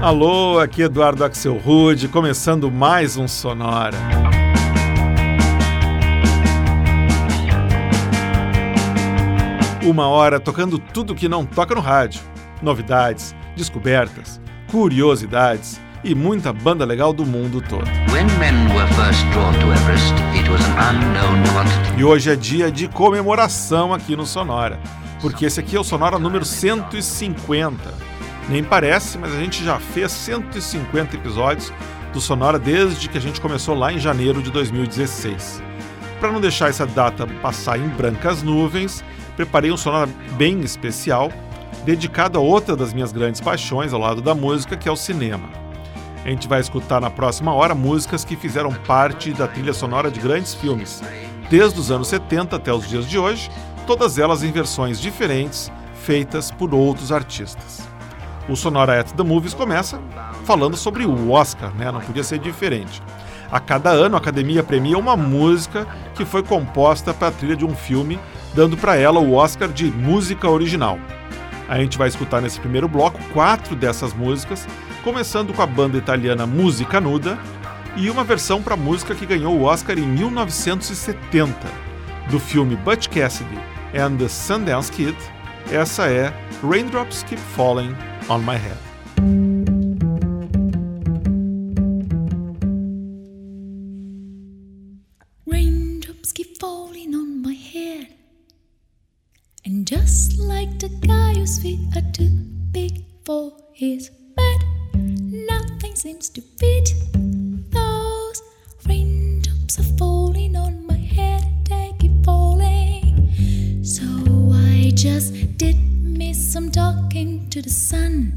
Alô, aqui Eduardo Axel Rude, começando mais um Sonora. Uma hora tocando tudo que não toca no rádio. Novidades, descobertas, curiosidades e muita banda legal do mundo todo. e hoje é dia de comemoração aqui no Sonora, porque esse aqui é o Sonora número 150 nem parece, mas a gente já fez 150 episódios do Sonora desde que a gente começou lá em janeiro de 2016. Para não deixar essa data passar em brancas nuvens, preparei um Sonora bem especial, dedicado a outra das minhas grandes paixões ao lado da música, que é o cinema. A gente vai escutar na próxima hora músicas que fizeram parte da trilha sonora de grandes filmes, desde os anos 70 até os dias de hoje, todas elas em versões diferentes, feitas por outros artistas. O Sonora at the Movies começa falando sobre o Oscar, né? Não podia ser diferente. A cada ano, a academia premia uma música que foi composta para a trilha de um filme, dando para ela o Oscar de música original. A gente vai escutar nesse primeiro bloco quatro dessas músicas, começando com a banda italiana Musica Nuda e uma versão para a música que ganhou o Oscar em 1970, do filme Butch Cassidy and the Sundance Kid. Essa é Raindrops Keep Falling on my head. Raindrops keep falling on my head. And just like the guy whose feet are too big for his bed, nothing seems to fit. Those raindrops are falling on my head, keep falling. So I just did some talking to the sun.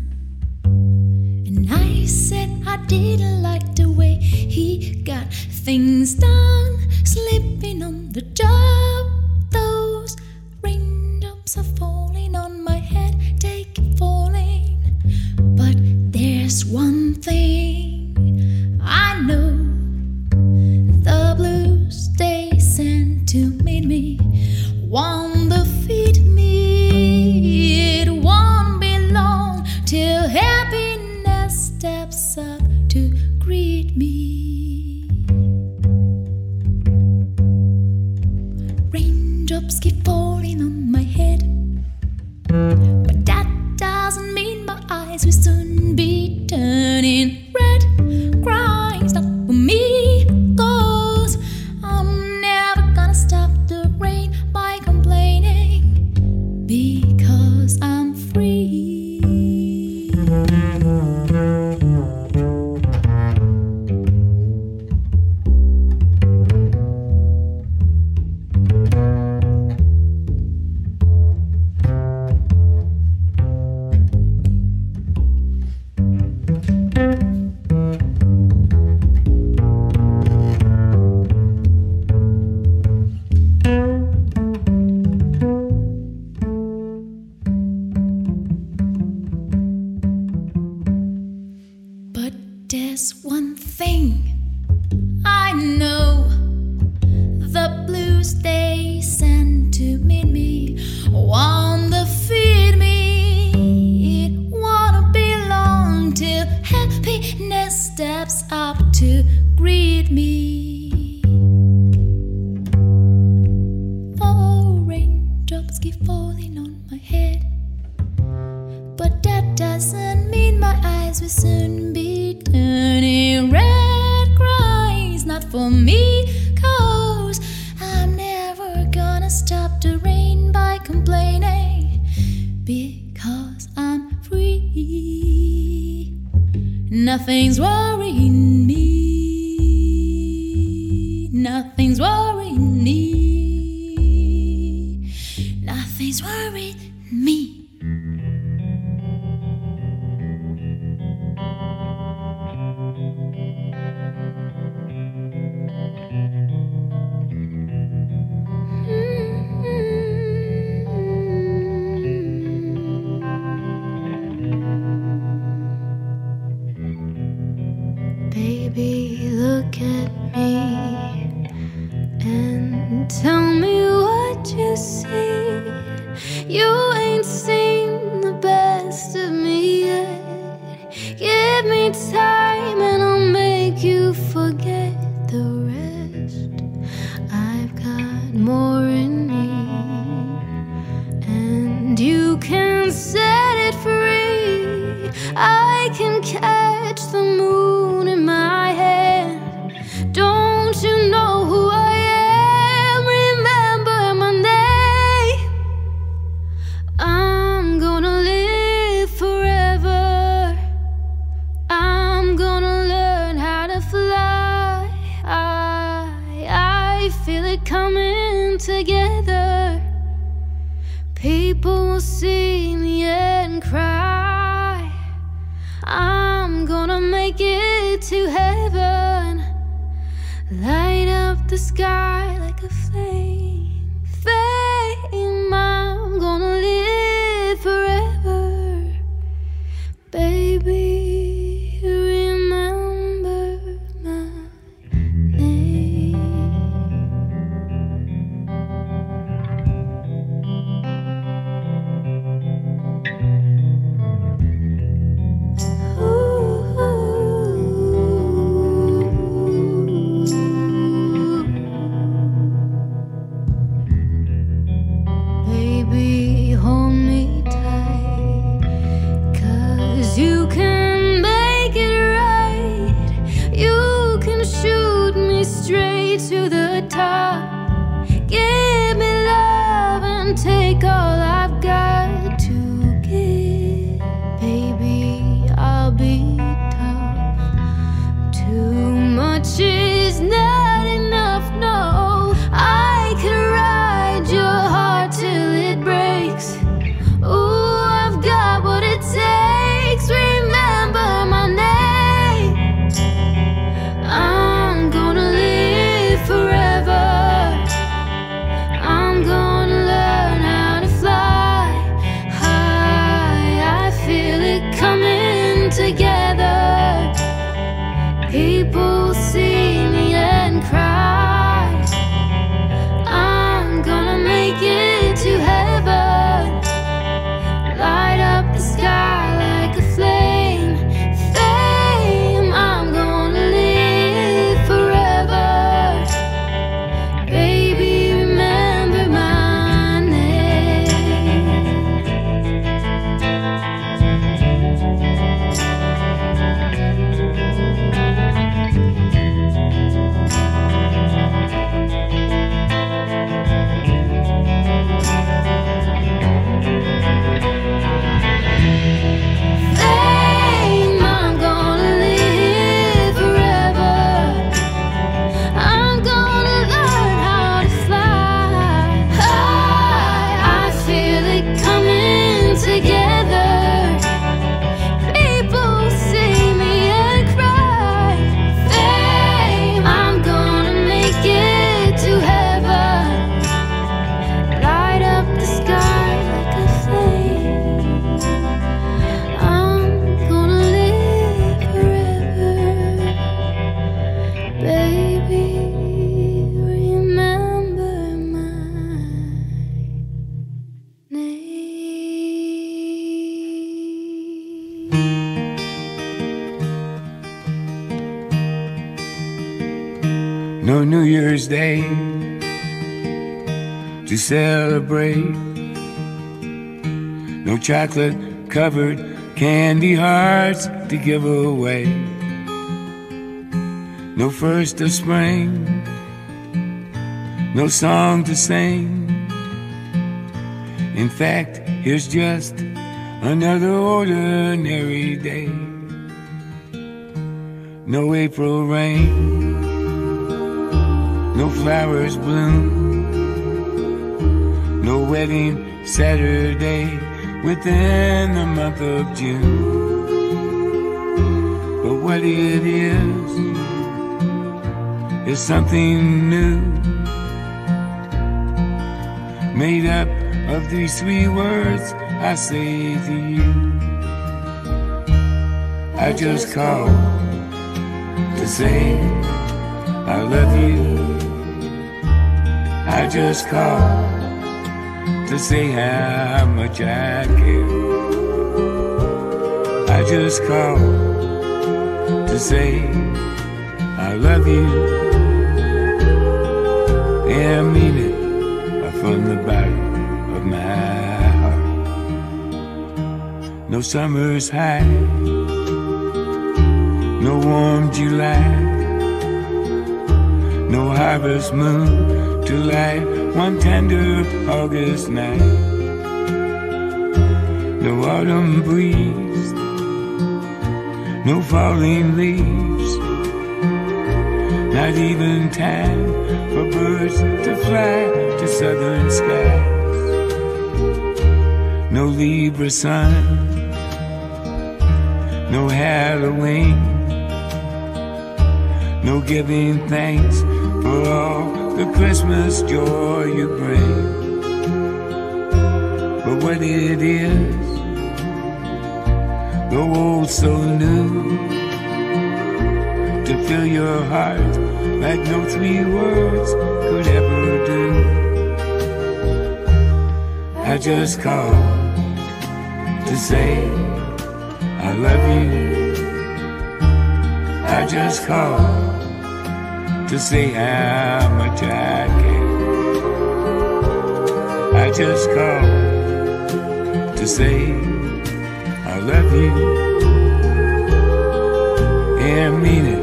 And I said I didn't like the way he got things done, Nothing's No New Year's Day to celebrate. No chocolate covered candy hearts to give away. No first of spring. No song to sing. In fact, here's just another ordinary day. No April rain no flowers bloom, no wedding Saturday within the month of June. But what it is, is something new, made up of these three words I say to you. I just called to say I love you. I just called to say how much I care. I just called to say I love you. And I mean it from the bottom of my heart. No summer's high, no warm July no harvest moon to light one tender August night. No autumn breeze, no falling leaves, not even time for birds to fly to southern skies. No Libra sun, no Halloween, no giving thanks for all Christmas joy you bring. But what it is, the old so new, to fill your heart like no three words could ever do. I just called to say I love you. I just called to say how much I care. I just called to say I love you and mean it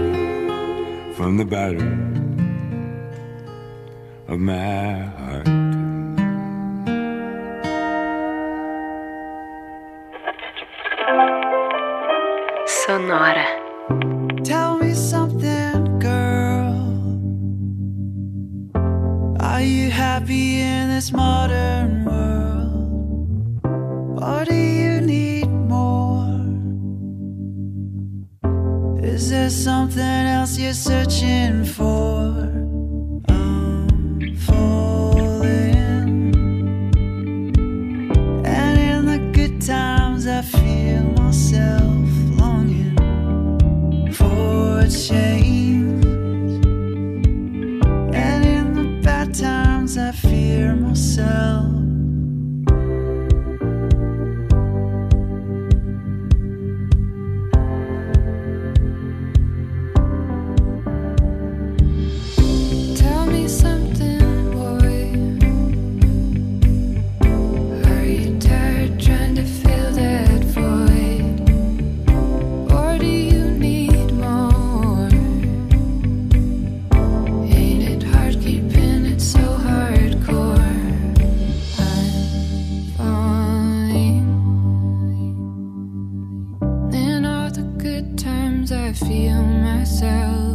from the bottom of my myself.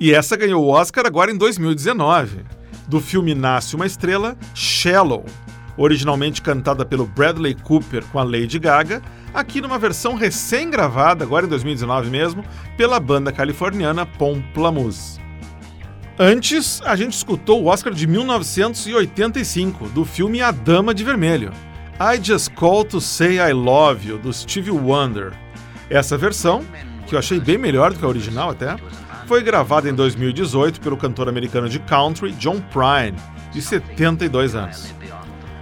E essa ganhou o Oscar agora em 2019, do filme Nasce uma Estrela, Shallow, originalmente cantada pelo Bradley Cooper com a Lady Gaga, aqui numa versão recém-gravada, agora em 2019 mesmo, pela banda californiana Pomplamoose. Antes, a gente escutou o Oscar de 1985, do filme A Dama de Vermelho, I Just Call to Say I Love You, do Stevie Wonder. Essa versão, que eu achei bem melhor do que a original até, foi gravada em 2018 pelo cantor americano de country John Prine, de 72 anos.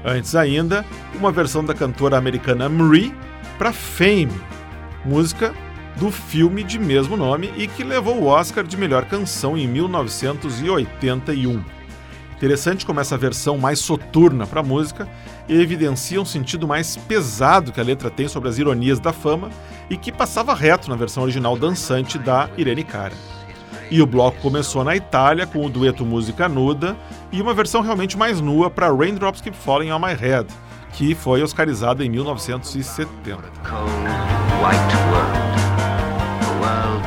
Antes ainda, uma versão da cantora americana Marie para Fame, música do filme de mesmo nome e que levou o Oscar de melhor canção em 1981. Interessante como essa versão mais soturna para a música evidencia um sentido mais pesado que a letra tem sobre as ironias da fama e que passava reto na versão original dançante da Irene Cara. E o bloco começou na Itália com o dueto Música Nuda e uma versão realmente mais nua para Raindrops Keep Falling on My Head, que foi oscarizada em 1970.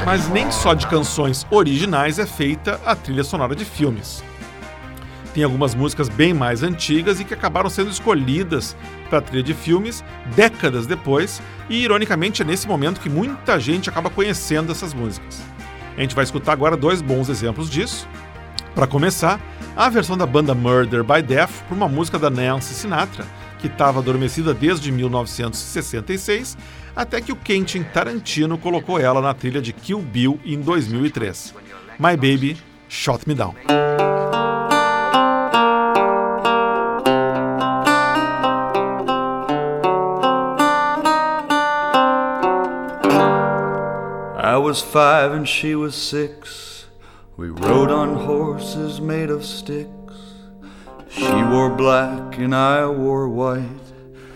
Mas nem só de canções originais é feita a trilha sonora de filmes. Tem algumas músicas bem mais antigas e que acabaram sendo escolhidas para a trilha de filmes décadas depois, e ironicamente é nesse momento que muita gente acaba conhecendo essas músicas. A gente vai escutar agora dois bons exemplos disso. Para começar, a versão da banda Murder by Death para uma música da Nancy Sinatra, que estava adormecida desde 1966, até que o Quentin Tarantino colocou ela na trilha de Kill Bill em 2003. My Baby Shot Me Down. Was five and she was six. We rode on horses made of sticks. She wore black and I wore white.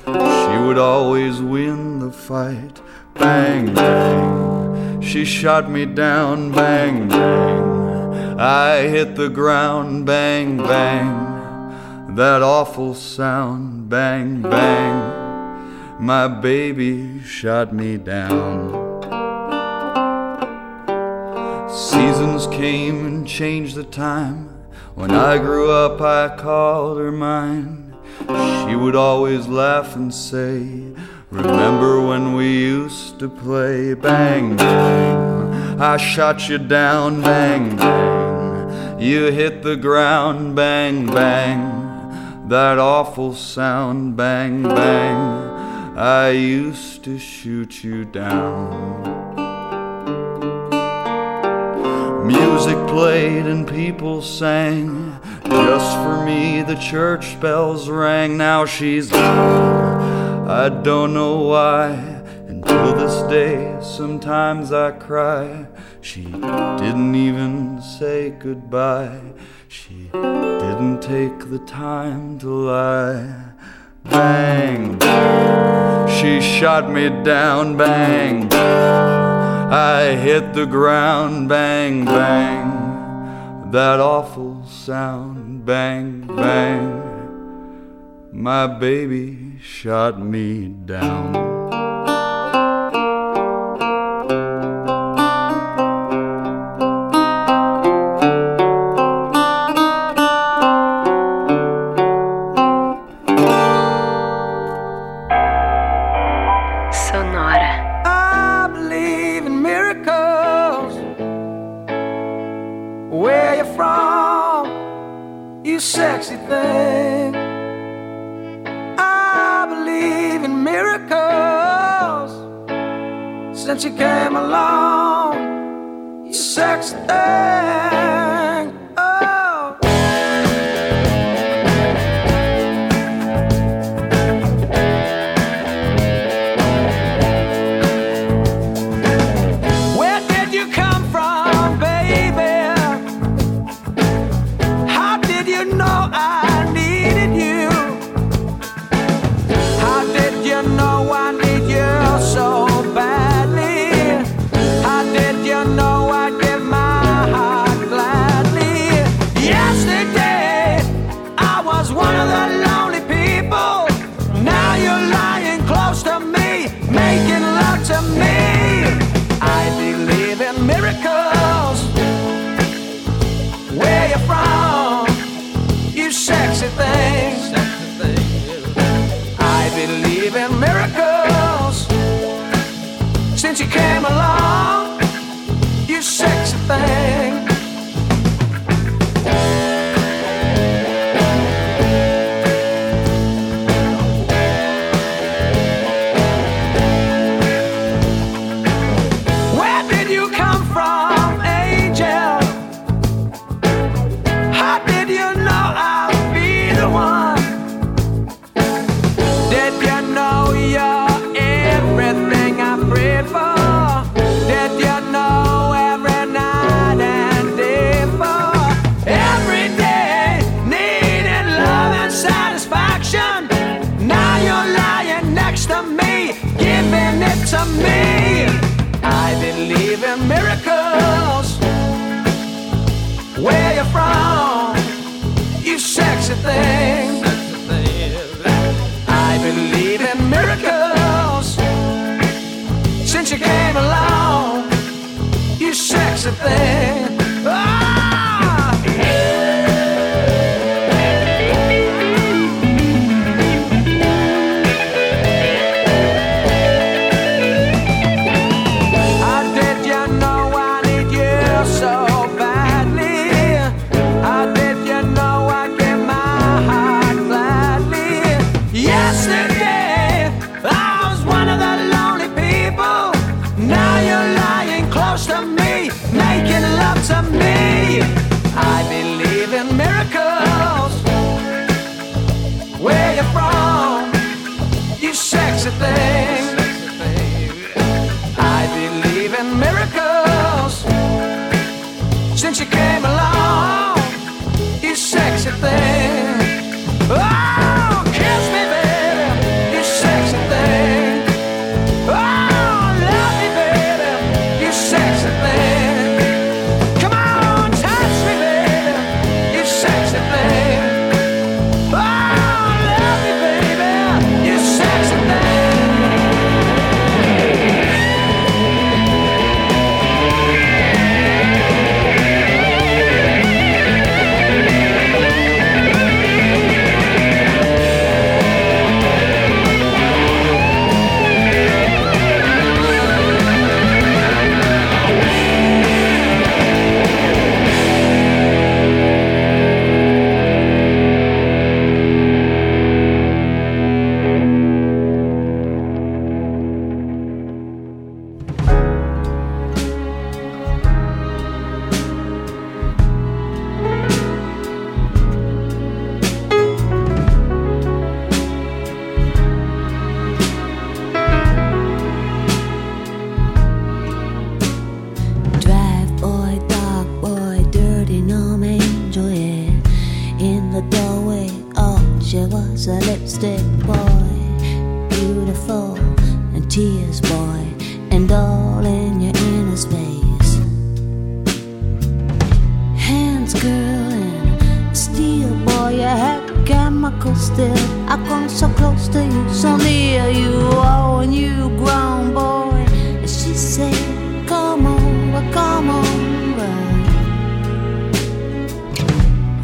She would always win the fight. Bang, bang. She shot me down. Bang, bang. I hit the ground. Bang, bang. That awful sound. Bang, bang. My baby shot me down. Seasons came and changed the time. When I grew up, I called her mine. She would always laugh and say, Remember when we used to play? Bang, bang. I shot you down. Bang, bang. You hit the ground. Bang, bang. That awful sound. Bang, bang. I used to shoot you down. Music played and people sang. Just for me, the church bells rang. Now she's gone. I don't know why. Until this day, sometimes I cry. She didn't even say goodbye. She didn't take the time to lie. Bang. She shot me down. Bang. I hit the ground, bang, bang. That awful sound, bang, bang. My baby shot me down.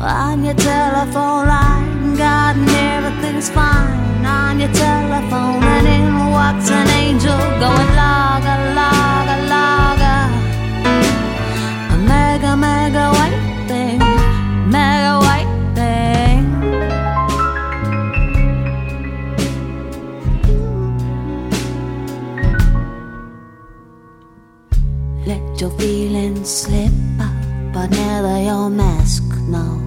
On your telephone line, God and everything's fine. On your telephone, and in walks an angel going laga, laga, laga. A mega, mega white thing, mega white thing. Let your feelings slip up, but never your mask, no.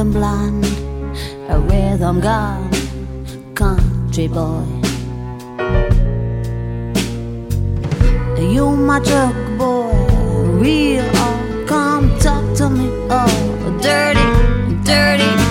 and blonde, a rhythm gone, country boy. You my truck boy, real, oh, come talk to me, oh, dirty, dirty.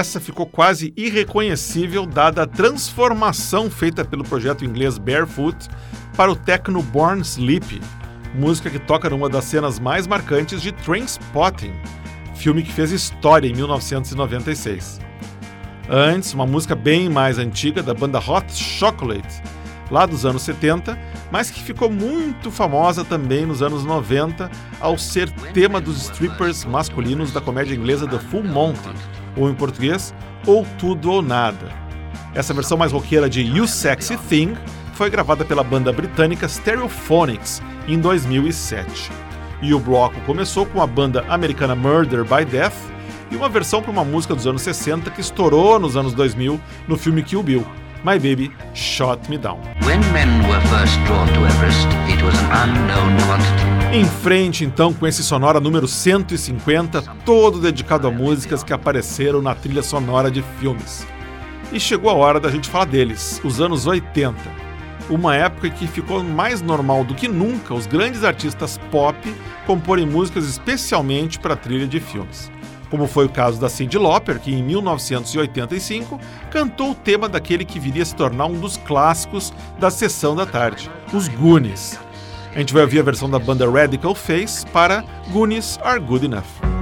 Essa ficou quase irreconhecível dada a transformação feita pelo projeto inglês Barefoot para o techno Born Sleep, música que toca numa das cenas mais marcantes de Trainspotting, filme que fez história em 1996. Antes, uma música bem mais antiga da banda Hot Chocolate, lá dos anos 70, mas que ficou muito famosa também nos anos 90 ao ser tema dos strippers masculinos da comédia inglesa The Full Monty, ou em português, Ou Tudo ou Nada. Essa versão mais roqueira de You Sexy Thing foi gravada pela banda britânica Stereophonics em 2007. E o bloco começou com a banda americana Murder by Death e uma versão para uma música dos anos 60 que estourou nos anos 2000 no filme Kill Bill, My Baby Shot Me Down. When men were first drawn to Everest, it was an unknown quantity. Em frente, então, com esse sonora número 150, todo dedicado a músicas que apareceram na trilha sonora de filmes. E chegou a hora da gente falar deles, os anos 80. Uma época em que ficou mais normal do que nunca os grandes artistas pop comporem músicas especialmente para trilha de filmes. Como foi o caso da Cyndi Lauper, que em 1985 cantou o tema daquele que viria a se tornar um dos clássicos da sessão da tarde, os Goonies. A gente vai ouvir a versão da banda Radical Face para Goonies Are Good Enough.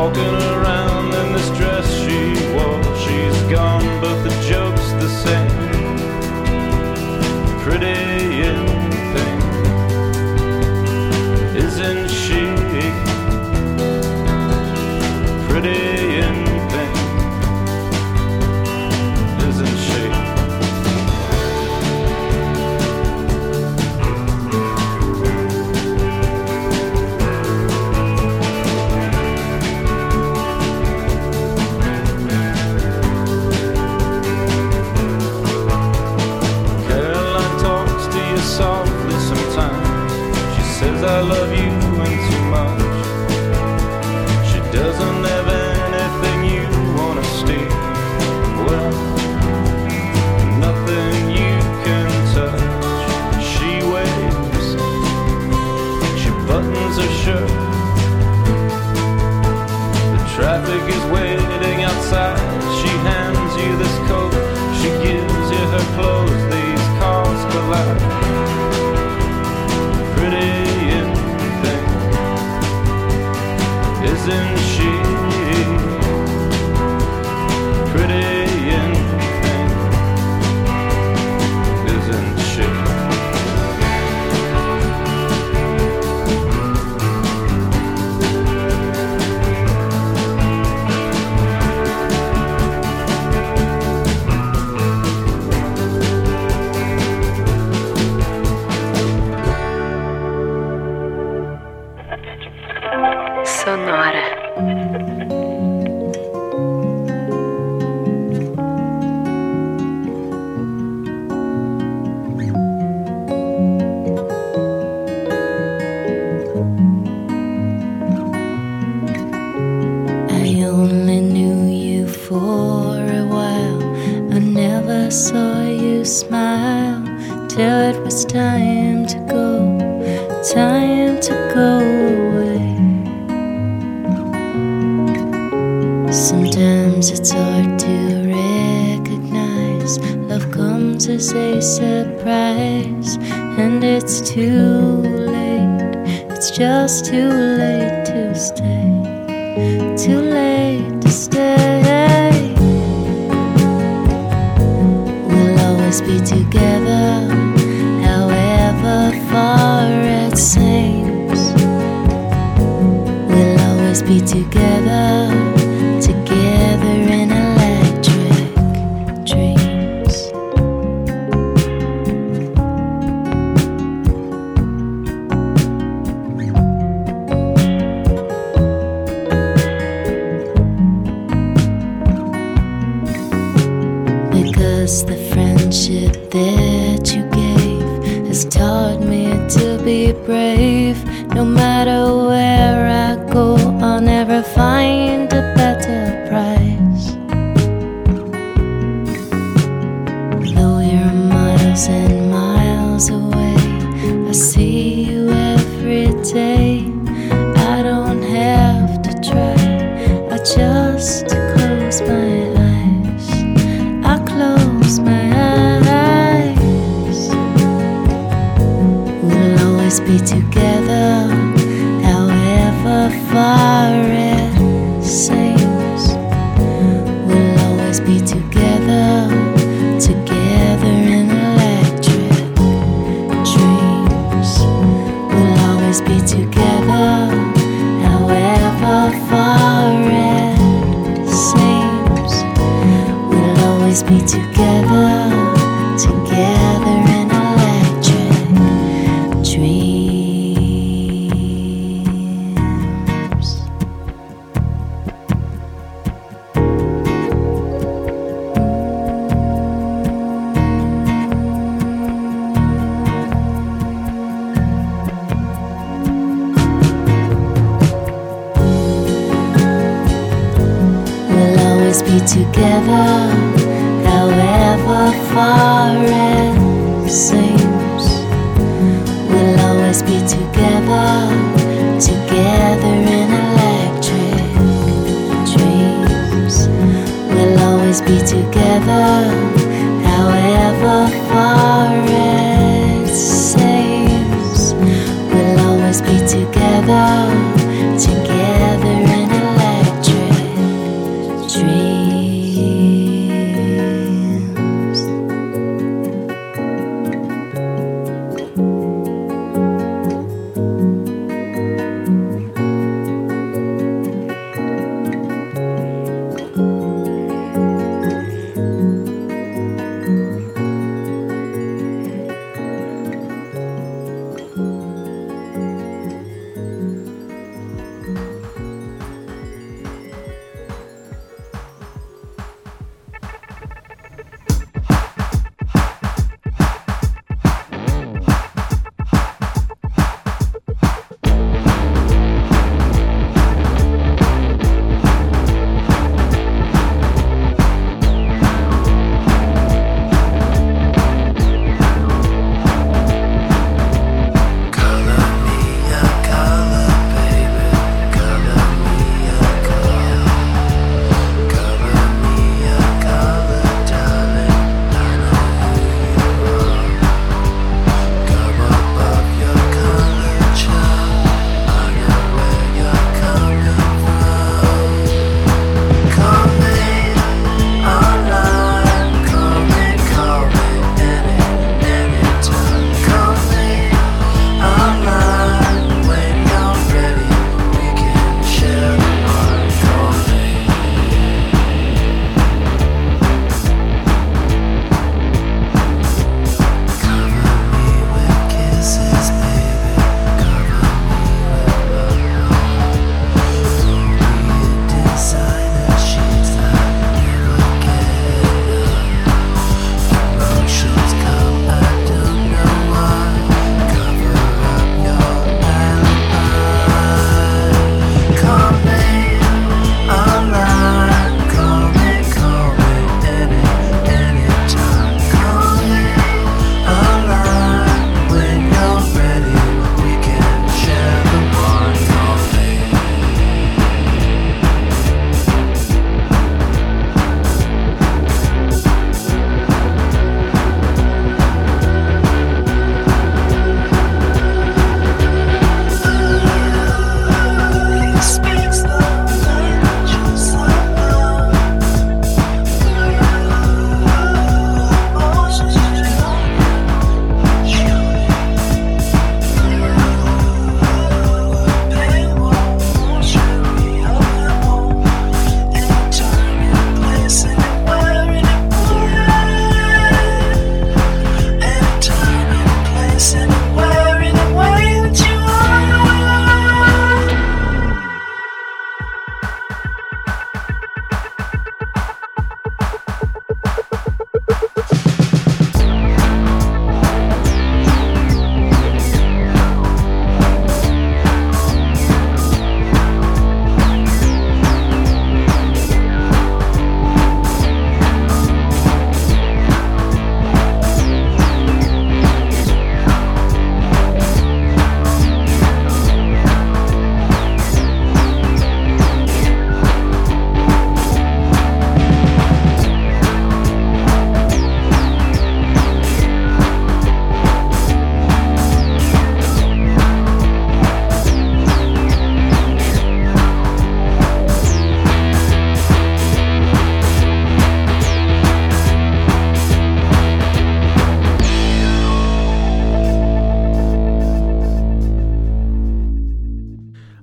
walking around. The friendship that you gave has taught me to be brave. No matter where I go, I'll never find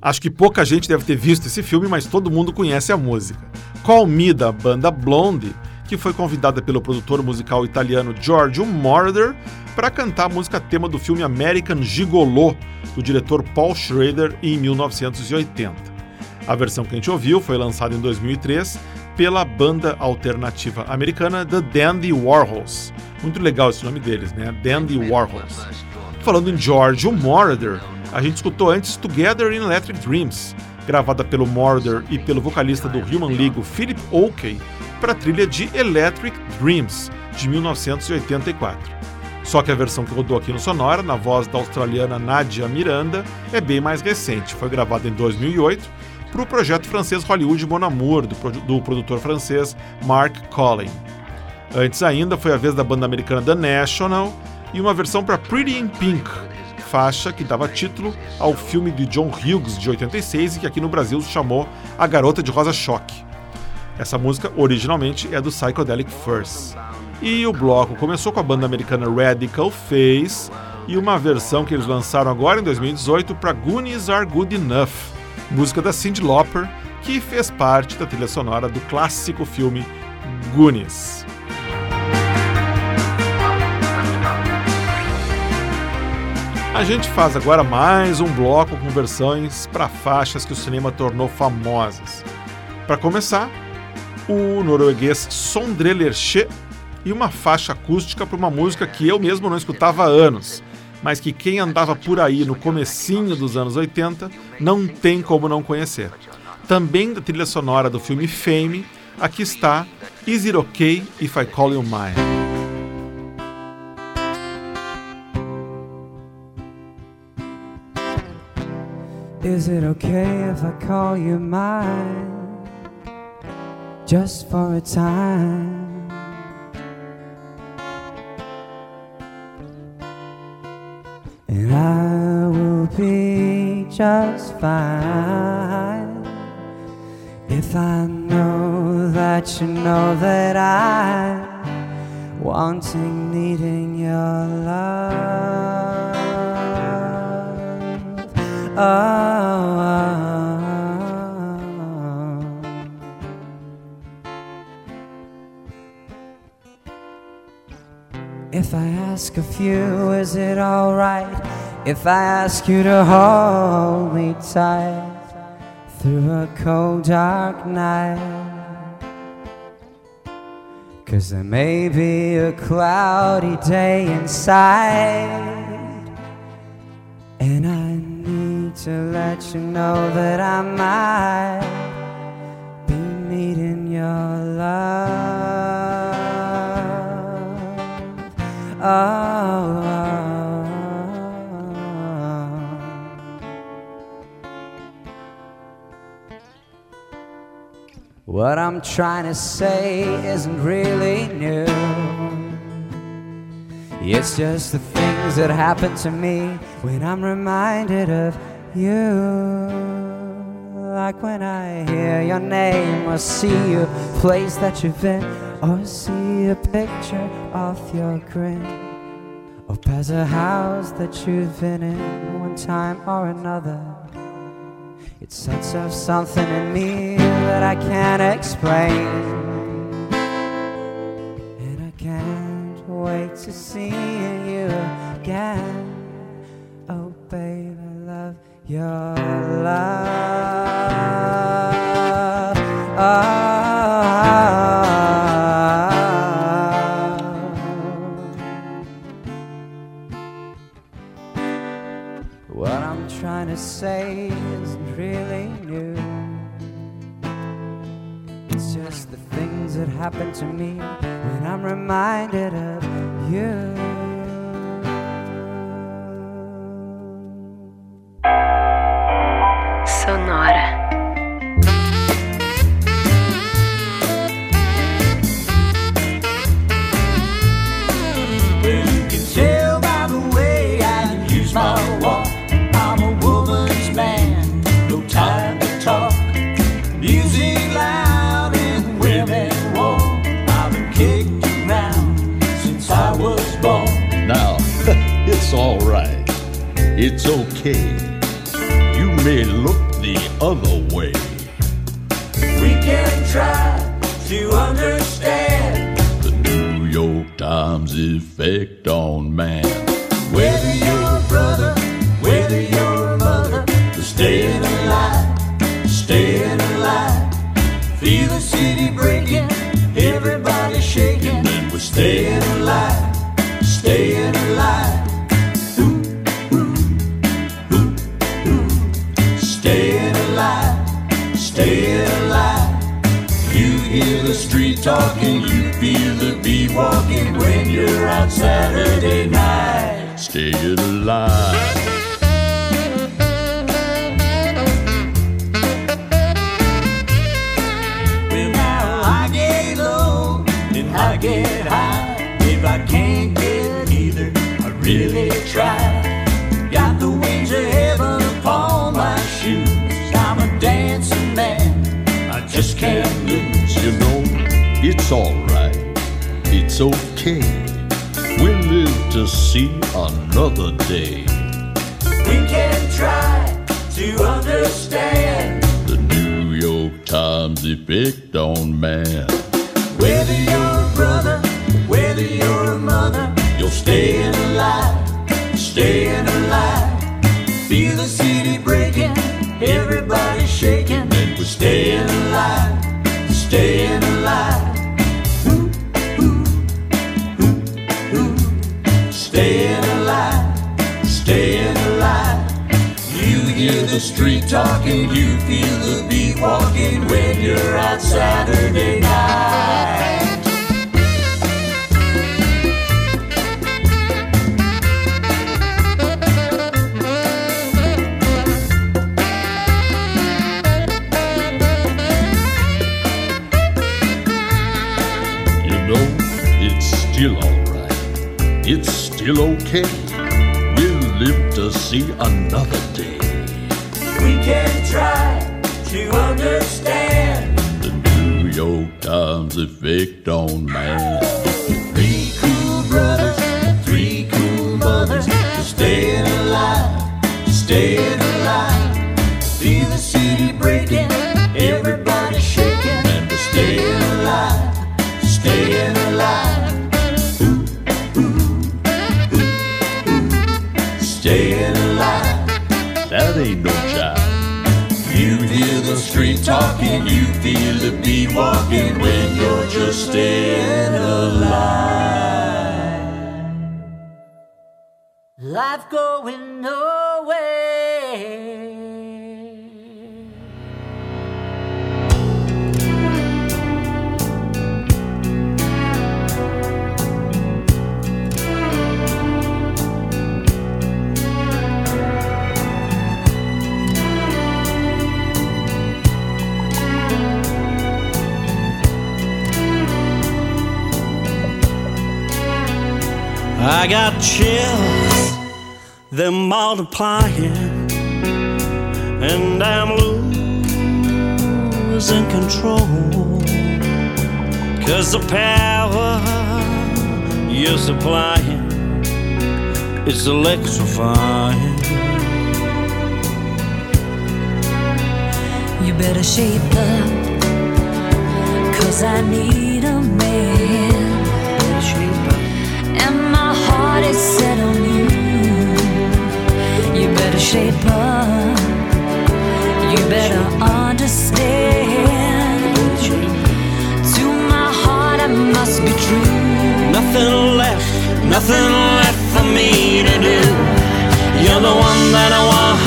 Acho que pouca gente deve ter visto esse filme, mas todo mundo conhece a música. Call Me, da banda Blondie, que foi convidada pelo produtor musical italiano Giorgio Moroder para cantar a música tema do filme American Gigolo, do diretor Paul Schrader, em 1980. A versão que a gente ouviu foi lançada em 2003 pela banda alternativa americana The Dandy Warhols. Muito legal esse nome deles, né? Dandy Warhols. Falando em Giorgio Moroder, a gente escutou antes Together in Electric Dreams, gravada pelo Moroder e pelo vocalista do Human League, Philip Oakey, para a trilha de Electric Dreams, de 1984. Só que a versão que rodou aqui no Sonora, na voz da australiana Nadia Miranda, é bem mais recente. Foi gravada em 2008 para o projeto francês Hollywood Mon Amour, do, do produtor francês Mark Collin. Antes ainda foi a vez da banda americana The National e uma versão para Pretty in Pink, faixa que dava título ao filme de John Hughes de 86 e que aqui no Brasil se chamou A Garota de Rosa Choque. Essa música originalmente é do Psychedelic Furs. E o bloco começou com a banda americana Radical Face e uma versão que eles lançaram agora em 2018 para Goonies Are Good Enough, música da Cyndi Lauper, que fez parte da trilha sonora do clássico filme Goonies. A gente faz agora mais um bloco com versões para faixas que o cinema tornou famosas. Para começar, o norueguês Sondre Lerche e uma faixa acústica para uma música que eu mesmo não escutava há anos, mas que quem andava por aí no comecinho dos anos 80 não tem como não conhecer. Também da trilha sonora do filme Fame, aqui está Is It Okay If I Call You Mine? Is it okay if I call you mine? Just for a time. And I will be just fine if I know that you know that I'm wanting, needing your love. Oh, If I ask of you, is it alright if I ask you to hold me tight through a cold, dark night? Cause there may be a cloudy day inside, and I to let you know that I might be needing your love. Oh, What I'm trying to say isn't really new. It's just the things that happen to me when I'm reminded of you. Like when I hear your name or see a place that you've been or see a picture of your grin or pass a house that you've been in one time or another. It sets off something in me that I can't explain. And I can't wait to see you again. Your love. What I'm trying to say isn't really new. It's just the things that happen to me when I'm reminded of you. It's okay. You may look the other way. We can try to understand The New York Times effect on man. Hot Saturday night. Staying alive. Well, now I get low and I get high. If I can't get either, I really try. Got the wings of heaven upon my shoes. I'm a dancing man, I just can't lose. You know, it's alright. It's okay. To see another day. We can try to understand The New York Times effect on man. whether you're a brother, whether you're a mother, you're staying alive, staying alive. Feel the city breaking, everybody shaking, and we're staying alive, staying alive. Street talking, you feel the beat walking when you're out Saturday night. You know, it's still alright. It's still okay. We'll live to see another can try to understand The New York Times effect on man. Walking when you're just staying alive. Life going nowhere. I got chills, they're multiplying, and I'm losing control. Cause the power you're supplying is electrifying. You better shape up, cause I need a man. Set on you. You better shape up, you better understand. To my heart, I must be true. Nothing left, nothing left for me to do. You're the one that I want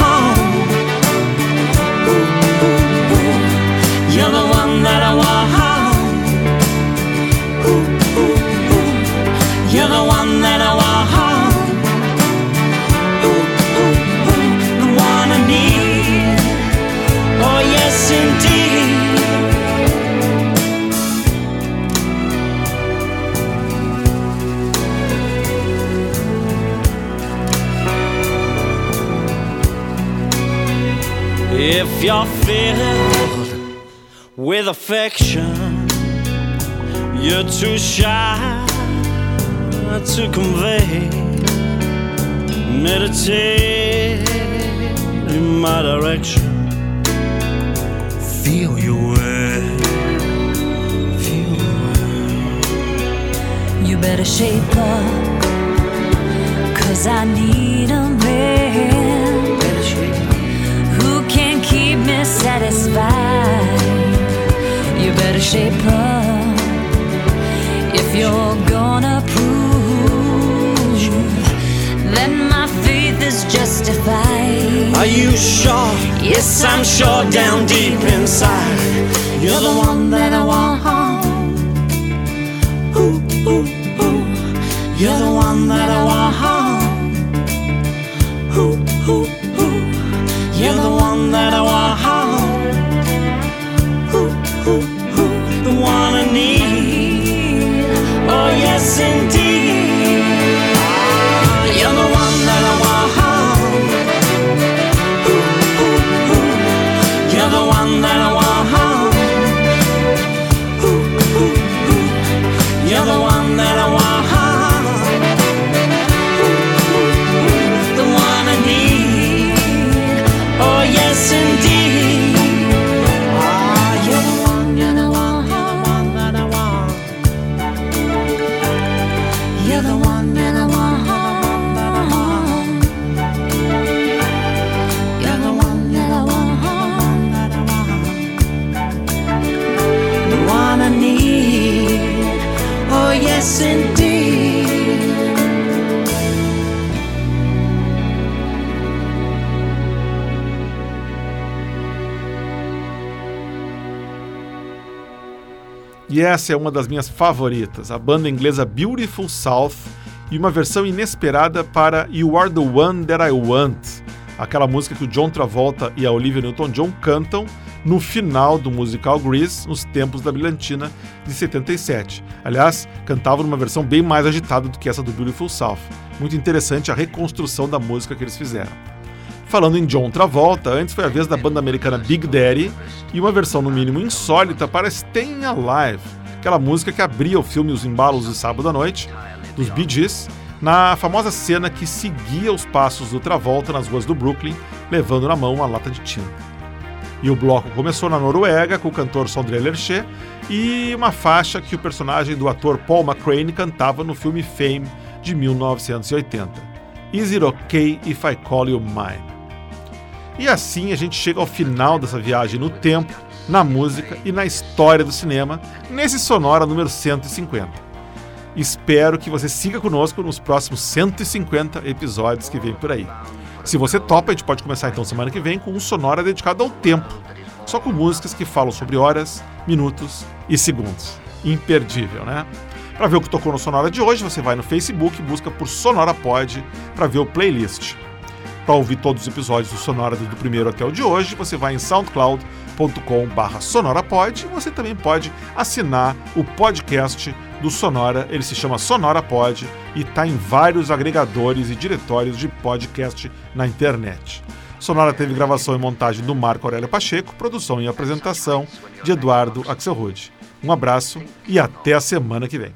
If you're filled with affection, you're too shy to convey. Meditate in my direction. Feel your way. Feel your way. You better shape up, cause I need a Shape up if you're gonna prove that my faith is justified. Are you sure? Yes, I'm sure down deep inside. You're the one that I want. Ooh, ooh, ooh. You're the one that I want. Essa é uma das minhas favoritas, a banda inglesa Beautiful South e uma versão inesperada para You Are the One That I Want, aquela música que o John Travolta e a Olivia Newton-John cantam no final do musical Grease, nos tempos da brilhantina de 77. Aliás, cantavam numa versão bem mais agitada do que essa do Beautiful South. Muito interessante a reconstrução da música que eles fizeram. Falando em John Travolta, antes foi a vez da banda americana Big Daddy e uma versão no mínimo insólita para Staying Alive, aquela música que abria o filme Os Embalos de Sábado à Noite, dos Bee Gees, na famosa cena que seguia os passos do Travolta nas ruas do Brooklyn, levando na mão uma lata de tinta. E o bloco começou na Noruega com o cantor Sondre Lerche e uma faixa que o personagem do ator Paul McCrane cantava no filme Fame de 1980. Is it okay if I call you mine? E assim a gente chega ao final dessa viagem no tempo, na música e na história do cinema, nesse Sonora número 150. Espero que você siga conosco nos próximos 150 episódios que vem por aí. Se você topa, a gente pode começar então semana que vem com um Sonora dedicado ao tempo, só com músicas que falam sobre horas, minutos e segundos. Imperdível, né? Para ver o que tocou no Sonora de hoje, você vai no Facebook e busca por Sonora Pod para ver o playlist. Para ouvir todos os episódios do Sonora do primeiro até o de hoje, você vai em soundcloud.com/barra sonorapod e você também pode assinar o podcast do Sonora. Ele se chama Sonora Pod e está em vários agregadores e diretórios de podcast na internet. Sonora teve gravação e montagem do Marco Aurélio Pacheco, produção e apresentação de Eduardo Axelrod. Um abraço e até a semana que vem.